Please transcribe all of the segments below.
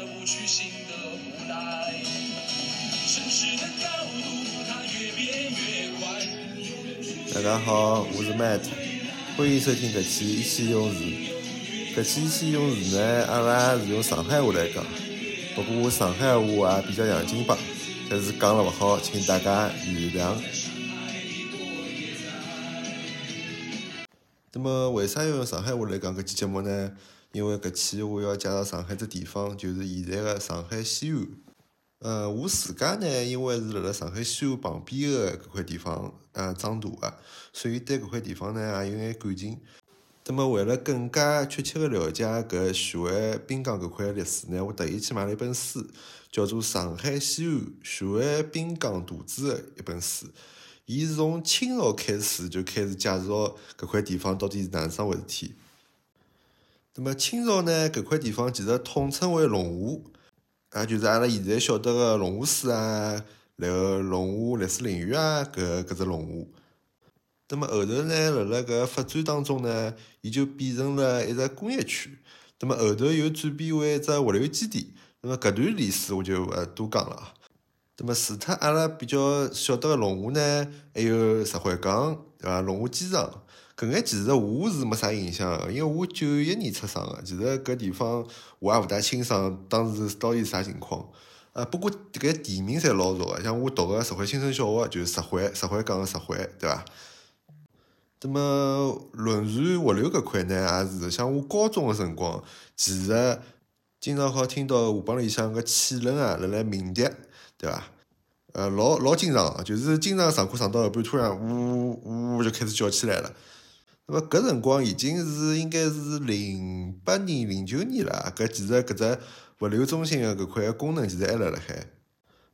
不去，新的不来。城市的高度，它越变越快。大家好，我是 Matt，欢迎收听搿期一起用词。搿期一起用词呢，阿拉是用上海话来讲，不过上海话也比较洋泾浜，但是讲了勿好，请大家原谅。那么为啥要用上海话来讲搿期节目呢？因为搿期我要介绍上海只地方，就是现在的上海西岸。呃，我自家呢，因为是辣辣上海西岸旁边的搿块地方呃长大的，所以对搿块地方呢也有眼感情。那么为了更加确切的了解搿徐汇滨江搿块历史呢，我特意去买了一本书，叫做《上海西岸徐汇滨江图志》的一本书。伊是从清朝开始就开始介绍搿块地方到底是哪桩回事体。那么清朝呢，搿块地方其实统称为龙华，也就是阿拉现在晓得个龙华寺啊，然后龙华历史领域啊，搿搿只龙华。那么后头呢，辣辣搿发展当中呢，伊就变成了一只工业区。那么后头又转变为一只物流基地。那么搿段历史我就勿多讲了啊。那么除脱阿拉比较晓得个龙华呢，还有石灰港，对伐？龙华机场，搿眼其实我是没啥印象个，因为我九一年出生个，其实搿地方我也勿大清爽当时到底是啥情况。呃，不过迭个地名侪老熟个，像我读个石灰新生小学就是石灰，石灰港个石灰，对伐？那么轮船物流搿块呢，也是像我高中个辰光，其实经常好听到河浜里向个汽轮啊辣辣鸣笛。对伐？呃，老老经常，就是经常上课上到一半，突然呜呜就开始叫起来了。那么搿辰光已经是应该是零八年、零九年了。搿其实搿只物流中心的搿块功能其实还辣辣海。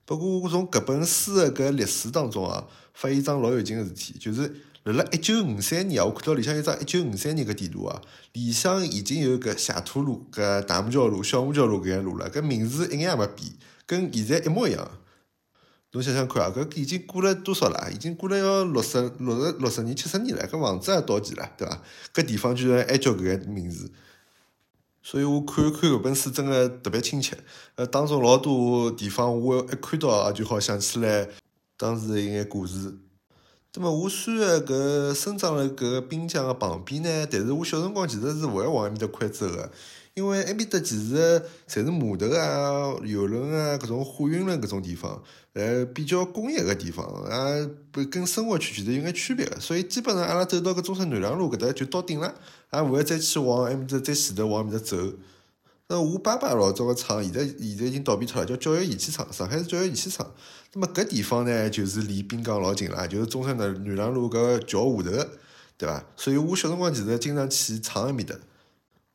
不过我从搿本书的搿历史当中啊，发现桩老有劲个事体，就是辣辣一九五三年啊，我看到里向有张一九五三年个地图啊，里向已经有搿谢土路、搿大木桥路、小木桥路搿眼路了，搿名字一眼也没变。跟现在一模一样，侬想想看啊，搿已经过了多少了？已经过了要六十六十六十年、七十年了，搿房子也到期了，对伐？搿地方居然还叫搿个名字，所以我看一看搿本书，真个特别亲切。呃，当中老多地方，我一看到啊，就好想起来当时一眼故事。那么我虽然搿生长辣搿滨江个旁边呢，但是我小辰光其实是勿会往埃面搭块走个。因为埃面搭其实侪是码头啊、游轮啊、搿种货运轮搿种地方，呃，比较工业个地方，啊，不跟生活区其实有眼区别个，所以基本上阿拉走到搿中山南梁路搿搭就到顶了，也勿会再去往埃面搭再前头往埃面搭走。那我爸爸老早个厂现在现在已经倒闭脱了，叫教育仪器厂，上海市教育仪器厂。那么搿地方呢，就是离滨江老近了，就是中山南南梁路搿桥下头，对伐？所以我小辰光其实经常去厂埃面搭。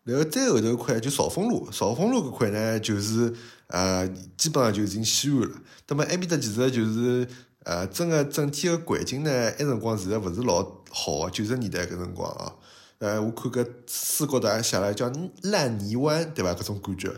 然后再后头块就少峰路，少峰路搿块呢，就是呃，基本上就已经西安了。那么埃面搭其实就是呃，整个整体个环境呢，埃辰光其实在勿是老好个，九十年代搿辰光啊。呃，我看搿书高头还写了叫烂泥湾，对伐？搿种感觉。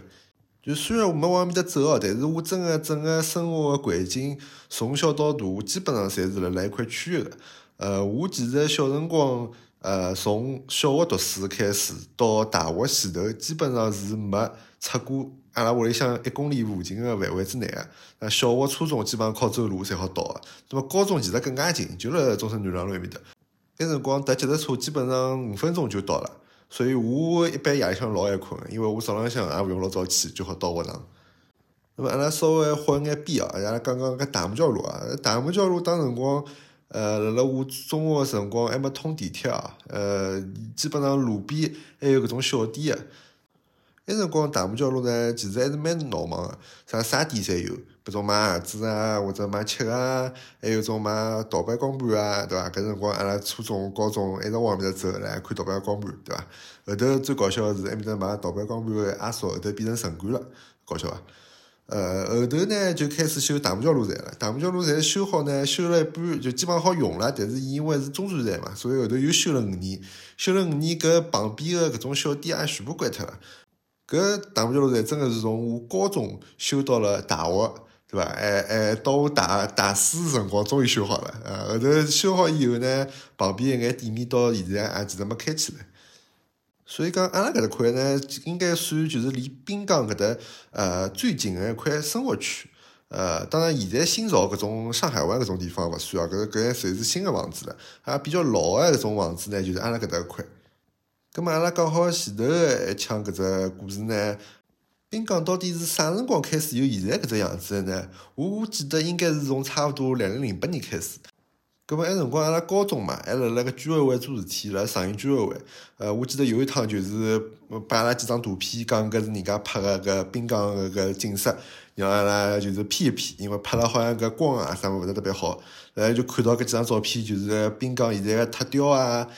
就虽然我没往埃面搭走哦，但是我整个整个生活个环境，从小到大，基本上侪是辣辣一块区域个。呃，我其实小辰光。呃，从小学读书开始到大学前头，基本上是没出过阿拉屋里向一公里附近个范围之内个。呃，小学、初中基本上靠走路才好到个。那么高中其实更加近，就辣中山南路埃面搭。那辰光搭脚踏车基本上五分钟就到了，所以我一般夜里向老爱困，因为我早浪向也勿用老早起，就好到学堂。那么阿拉稍微画一眼边啊，阿拉讲讲搿大木桥路啊，大木桥路当辰光。呃，辣辣我中学个辰光还没通地铁啊，呃，基本上路边还有搿种小店个。埃辰光大木桥路呢，其实还是蛮闹忙个，啥啥店侪有，搿种卖鞋子啊，或者卖吃啊，还有种卖盗版光盘啊，对伐？搿辰光阿拉初中、高中一直往埃面搭走来看盗版光盘，对伐？后头最搞笑个是埃面搭卖盗版光盘个阿叔后头变成城管了，搞笑伐？呃，后头呢就开始修大木桥路站了。大木桥路站修好呢，修了一半就基本上好用了。但是因为是中转站嘛，所以后头又修了五年。修了五年，搿旁边个搿种小店也全部关脱了。搿大木桥路站真个是从我高中修到了大学，对伐？还还到我大大四辰光终于修好了。呃，后头修好以后呢，旁边一眼店面到现在也其实没开起来。所以讲，阿拉搿搭块呢，应该算就是离滨江搿搭呃最近个一块生活区。呃，当然现在新造搿种上海湾搿种地方勿算啊，搿搿侪是新个房子了。啊，比较老个搿种房子呢，就是阿拉搿搭块。葛末阿拉讲好前头一腔搿只故事呢，滨江到底是啥辰光开始有现在搿只样子个呢？我记得应该是从差勿多两零零八年开始。搿么埃辰光阿拉高中嘛，还辣辣个居委会做事体，辣上海居委会。呃，我记得有一趟就是摆阿拉几张图片，讲搿是人家拍个搿滨江搿个景色，让阿拉就是 P 一 P，因为拍了好像搿光啊啥物勿是特别好。然后就看到搿几张照片，就是滨江现在个塔吊啊，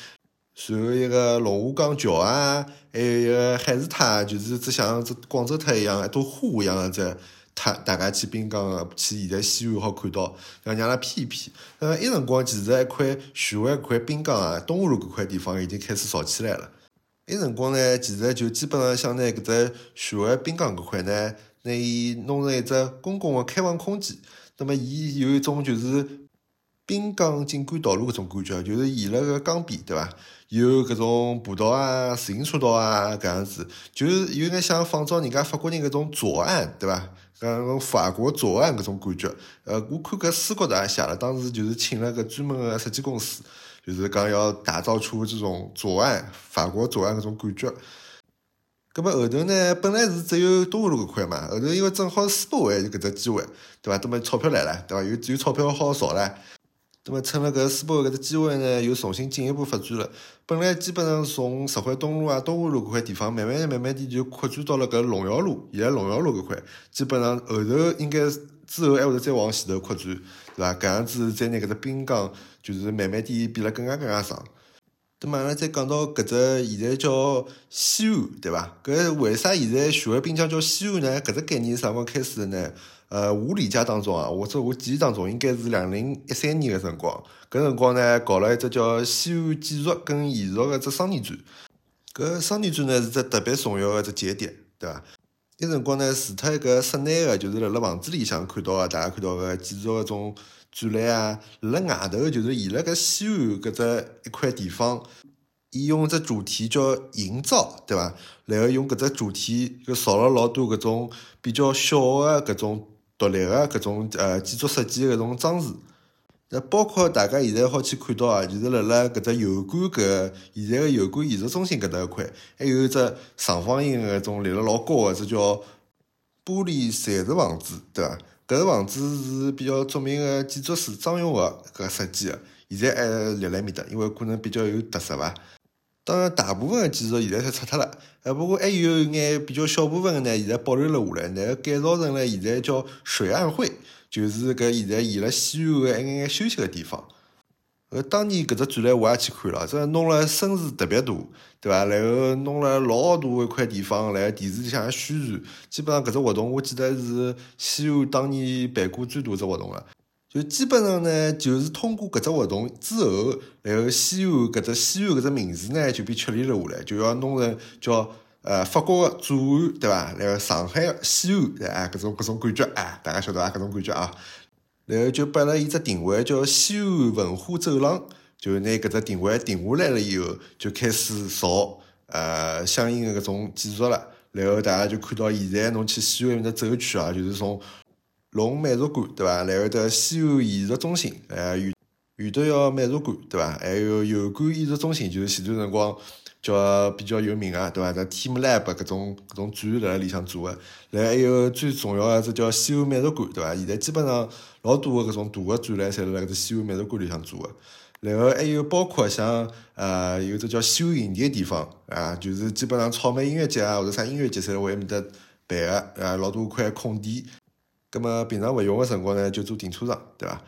然后一个龙华港桥啊，还有一个海事塔，就是只像只广州塔一样，一朵花一样个只。他大家去滨江个，去现在西安好看到，让阿拉 P 一 P。呃，一辰光其实一块徐汇搿块滨江啊，东湖路搿块地方已经开始造起来了。一辰光呢，其实就基本上想拿搿只徐汇滨江搿块呢，拿伊弄成一只公共个开放空间。那么，伊有一种就是滨江景观道路搿种感觉，就是沿了个江边，对伐？有搿种步道啊、自行车道啊搿样子，就是有眼像仿照人家法国人搿种左岸，对伐？搿法国左岸搿种感觉，呃，我看搿书高头也写了，当时就是请了个专门个设计公司，就是讲要打造出这种左岸法国左岸搿种感觉。葛末后头呢，本来是只有东华路搿块嘛，后头因为正好世博会就搿只机会，对伐？葛末钞票来了，对伐？有有钞票好造了。那么趁了搿世博会搿只机会呢，又重新进一步发展了。本来基本上从石汇东路啊、东华路搿块地方，慢慢慢慢地就扩展到了搿龙耀路，现在龙耀路搿块，基本上后头应该之后还会得再往前头扩展，对伐？搿样子再拿搿只滨江，就是慢慢地变了更加更加长。那么阿拉再讲到搿只现在叫西岸，对伐？搿为啥现在徐汇滨江叫西岸呢？搿只概念是啥辰光开始的呢？呃，我理解当中啊，或者我记忆当中，应该是两零一三年个辰光。搿辰光呢，搞了一只叫西安建筑跟艺术个只双年展。搿双年展呢，是只特别重要个只节点，对伐？埃辰光呢，除脱一个室内个，就是辣辣房子里向看到个，大家看到个建筑个种展览啊，辣外头就是沿辣搿西安搿只一块地方，伊用只主题叫营造，对伐？然后用搿只主题就造了老多搿种比较小个搿种。独立个搿种呃建筑设计个搿种装饰，那包括大家现在好去看到啊，就是辣辣搿只油管搿现在个油管艺术中心搿搭一块，还有只长方形个搿种立了老高个，这叫玻璃禅石房子，对伐？搿个房子是比较著名个建筑师张永和搿设计个，现在还立辣埃面搭，因为可能比较有特色伐。当然，大部分的建筑现在侪拆脱了，呃，不过还有一眼比较小部分个呢，现在保留了下来，然后改造成了现在叫水岸会，就是搿现在沿了西岸的一眼眼休息个地方。呃，当年搿只展览我也去看了，这弄了声势特别大，对伐？然后弄了老大一块地方来电视里向宣传，基本上搿只活动我记得是西安当年办过最大只活动了。就基本上呢，就是通过搿只活动之后，然后西安搿只西安搿只名字呢就被确立了下来，就要弄成叫呃法国的左岸，对伐？然后上海西岸，哎，搿种搿种感觉，哎，大家晓得伐？搿种感觉啊，然后就拨了伊只定位叫西安文化走廊，就拿搿只定位定下来了以后，就开始造呃相应的搿种建筑了，然后大家就看到现在侬去西安面搭走去啊，就是从。龙美术馆对伐？然后得西安艺术中心，呃，余余德耀美术馆对伐？还有油管艺术中心，就是前段辰光叫比较有名个对伐？在 Team Lab 搿种搿种展辣辣里向做个，然后还有最重要个只叫西安美术馆对伐？现在基本上老多个搿种大个展览，侪辣辣搿只西安美术馆里向做个。然后还有包括像呃有只叫西湖营地个地方啊，就是基本上草莓音乐节啊或者啥音乐节，侪辣埃面搭办个啊，老多块空地。葛末平常勿用个辰光呢，就做停车场，对伐？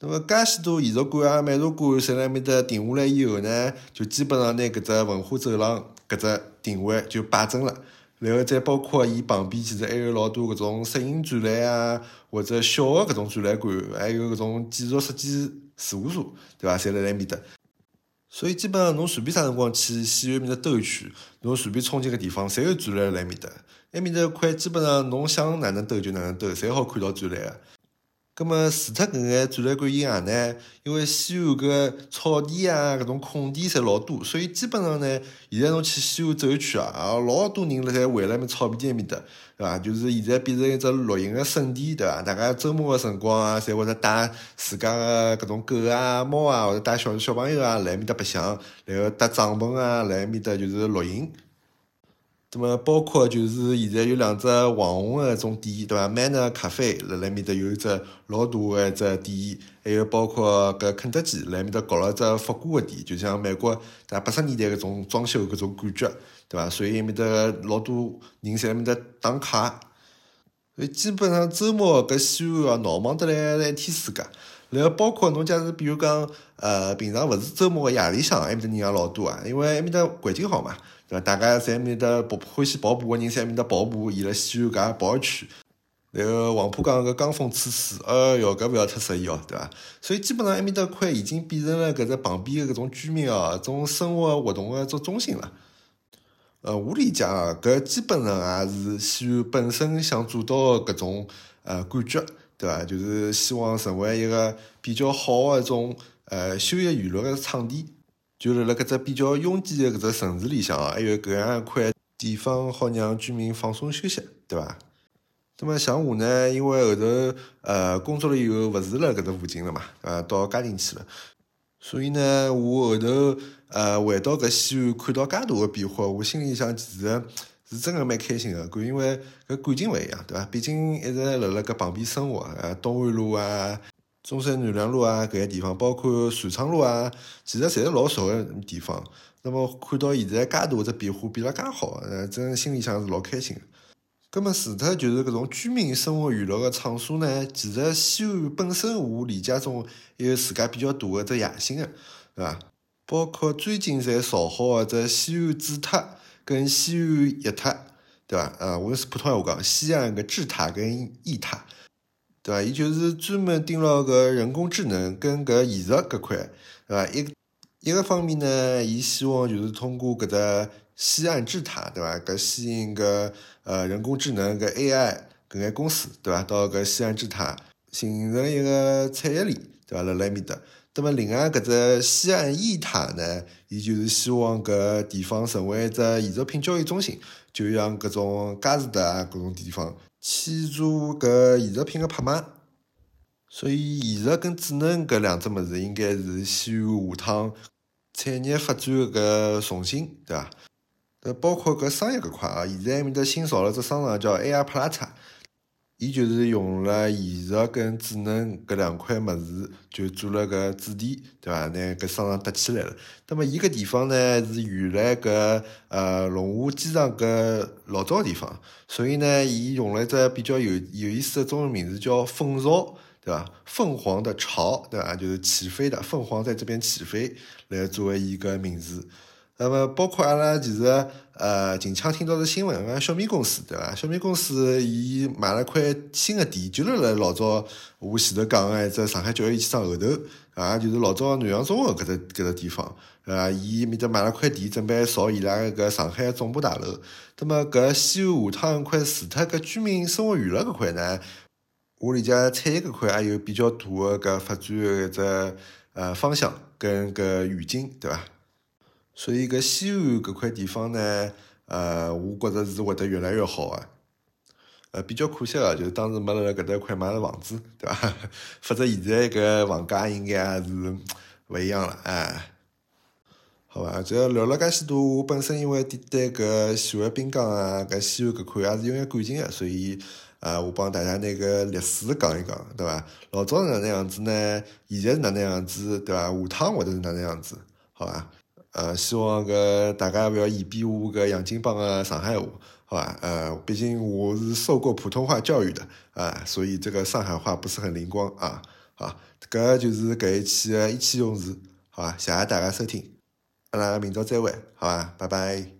那么介许多艺术馆啊、美术馆，侪辣埃面搭停下来以后呢，就基本上拿搿只文化走廊搿只定位就摆正了。然后再包括伊旁边，其实还有老多搿种摄影展览啊，或者小个搿种展览馆，还有搿种建筑设计事务所，对伐？侪辣埃面搭。所以基本上侬随便啥辰光去西安面搭兜一圈，侬随便冲进个地方，侪有展览辣埃面搭。埃面搭块基本上侬想哪能兜就哪能兜，侪好看到展览个。葛末除脱搿眼展览馆以外呢，因为西安搿草地啊，搿种空地侪老多，所以基本上呢，现在侬去西安走一圈啊，老多人辣盖围辣埃面草皮埃面搭，对伐？就是现在变成一只露营个圣地，对伐？大家周末个辰光啊，侪会得带自家个搿种狗啊、猫啊，或者带小小朋友啊，辣埃面搭白相，然后搭帐篷啊，辣埃面搭就是露营。那么包括就是现在有两只网红个种店，对伐？Manner 咖啡辣辣埃面搭有一只老大个一只店，还有包括搿肯德基辣埃面搭搞了只复古个店，就像美国在八十年代搿种装修搿种感觉，对伐？所以埃面搭老多人在埃面搭打卡，所以基本上周末搿西安哦闹忙得来一天世界。然后包括侬假使比如讲，呃，平常勿是周末个夜里向，埃面搭人也老多啊，因为埃面搭环境好嘛。对伐？大家在埃面搭跑欢喜跑步个人，在埃面搭跑步，伊辣西安搿跑一圈。然后黄浦江搿江风吹吹，哎哟，搿勿要太适意哦，对伐？所以基本上埃面搭块已经变成了搿只旁边个搿种居民哦，种生活活动个种中心了。呃，我理解啊，搿基本上也是西安本身想做到个搿种呃感觉，对伐？就是希望成为一个比较好个一种呃休闲娱乐个场地。就辣辣搿只比较拥挤个搿只城市里向哦，还有搿样一块地方好让居民放松休息，对伐？那么像我呢，因为后头呃工作了以后勿是辣搿只附近了嘛，呃到嘉定去了，所以呢，我后头呃回到搿西安看到介大个变化，我心里向其实是真个蛮开心个，搿因为搿感情勿一样，对伐？毕竟一直辣辣搿旁边生活，呃东安路啊。中山南梁路啊，搿些地方，包括船厂路啊，其实侪是老熟个地方。那么看到现在介大只变化，变了介好，呃，真心里向是老开心个。葛末除脱就是搿种居民生活娱乐个场所呢，其实西安本身我理解中还有自家比较大个只野心个，对伐？包括最近才造好个只西安智塔跟西安逸塔，对伐？呃，我是普通话讲，西安个智塔跟逸塔。对伐？伊就是专门盯牢搿人工智能跟搿艺术搿块，对伐？一一个方面呢，伊希望就是通过搿只西岸智塔，对伐？搿吸引搿呃人工智能搿 AI 搿眼公司，对伐？到搿西岸智塔形成一个产业链，对伐？辣辣埃面搭。那么另外搿只西岸艺塔呢，伊就是希望搿地方成为一只艺术品交易中心，就像搿种佳士得啊搿种地方。去做搿艺术品个拍卖，所以艺术跟智能搿两只物事应该是西安下趟产业发展个重心，对伐？呃，包括搿商业搿块啊，现在埃面搭新造了只商场叫 AR Plaza。伊就是用了艺术跟智能搿两块物事，就做了个主题，对伐？拿搿商场搭起来了。那么伊搿地方呢，是原来搿呃龙华机场搿老早地方，所以呢，伊用了一只比较有有意思的中文名字，叫凤巢，对伐？凤凰的巢，对伐？就是起飞的凤凰在这边起飞，来作为一个名字。那么包括阿拉其实呃近腔听到的新闻，啊小米公司对伐？小米公司伊买了块新的地，就辣辣老早我前头讲个一只上海教育机场后头，啊就是老早南洋中学搿只搿只地方，啊伊面搭买了块地，准备造伊拉搿上海总部大楼。那么搿西安下趟块除脱搿居民生活娱乐搿块呢，我理解产业搿块还有比较大个搿发展个一只呃方向跟搿远景，对伐？所以搿西安搿块地方呢，呃，我觉着是会得越来越好个。呃，比较可惜个，就是当时没辣辣搿搭块买了房子，对伐？否则现在搿房价应该也是勿一样了，哎。好伐？只要聊了介许多，我本身因为对搿喜欢滨江啊，搿西安搿块也是有眼感情个，所以呃，我帮大家那个历史讲一讲，对伐？老早是哪能样子呢？现在是哪能样子，对伐？下趟会得是哪能样子？好伐？呃，希望搿大家勿要嫌弃我搿洋泾浜个上海话，好伐？呃，毕竟我是受过普通话教育的啊，所以这个上海话不是很灵光啊。好，搿就是搿一期个意气用事，好伐？谢谢大家收听，阿拉明朝再会，好伐？拜拜。